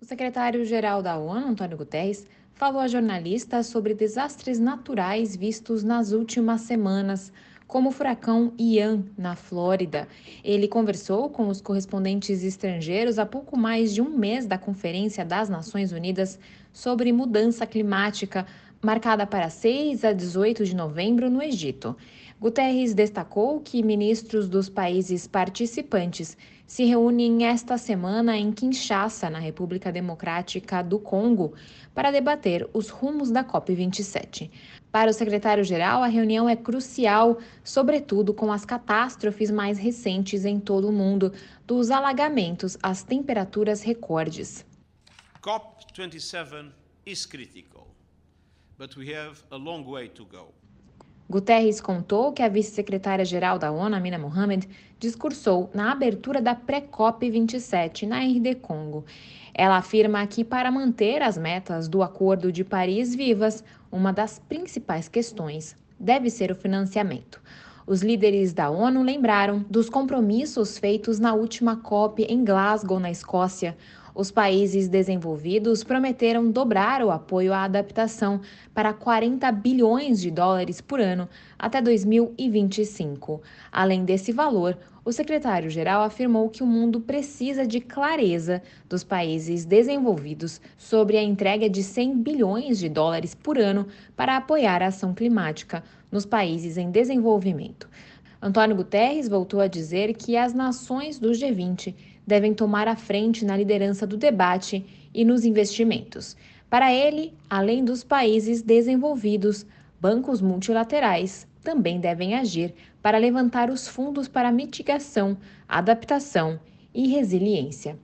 O secretário-geral da ONU, Antônio Guterres, falou a jornalistas sobre desastres naturais vistos nas últimas semanas, como o furacão Ian, na Flórida. Ele conversou com os correspondentes estrangeiros há pouco mais de um mês da Conferência das Nações Unidas sobre Mudança Climática, marcada para 6 a 18 de novembro no Egito. Guterres destacou que ministros dos países participantes se reúnem esta semana em Kinshasa, na República Democrática do Congo, para debater os rumos da COP27. Para o secretário-geral, a reunião é crucial, sobretudo com as catástrofes mais recentes em todo o mundo, dos alagamentos às temperaturas recordes. COP27 is critical, Guterres contou que a vice-secretária-geral da ONU, Amina Mohamed, discursou na abertura da pré-COP 27 na RD Congo. Ela afirma que para manter as metas do Acordo de Paris vivas, uma das principais questões deve ser o financiamento. Os líderes da ONU lembraram dos compromissos feitos na última COP em Glasgow, na Escócia, os países desenvolvidos prometeram dobrar o apoio à adaptação para 40 bilhões de dólares por ano até 2025. Além desse valor, o secretário-geral afirmou que o mundo precisa de clareza dos países desenvolvidos sobre a entrega de 100 bilhões de dólares por ano para apoiar a ação climática nos países em desenvolvimento. Antônio Guterres voltou a dizer que as nações do G20 devem tomar a frente na liderança do debate e nos investimentos. Para ele, além dos países desenvolvidos, bancos multilaterais também devem agir para levantar os fundos para mitigação, adaptação e resiliência.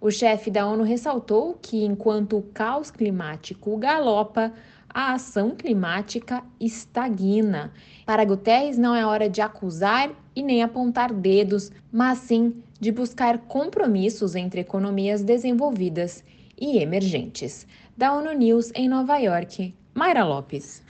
O chefe da ONU ressaltou que, enquanto o caos climático galopa, a ação climática estagna. Para Guterres, não é hora de acusar e nem apontar dedos, mas sim de buscar compromissos entre economias desenvolvidas e emergentes. Da ONU News em Nova York, Mayra Lopes.